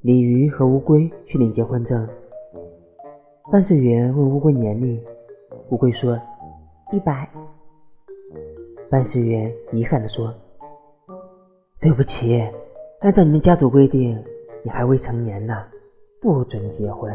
鲤鱼和乌龟去领结婚证，办事员问乌龟年龄，乌龟说一百。办事员遗憾地说：“对不起，按照你们家族规定，你还未成年呢，不准结婚。”